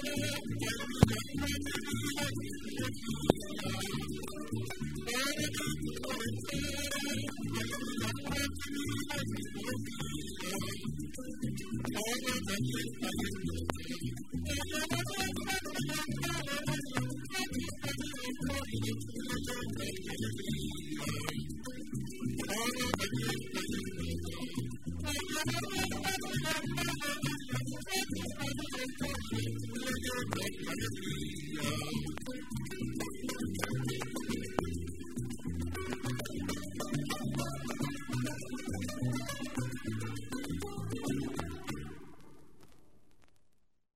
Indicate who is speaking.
Speaker 1: Thank you. Hallelujah.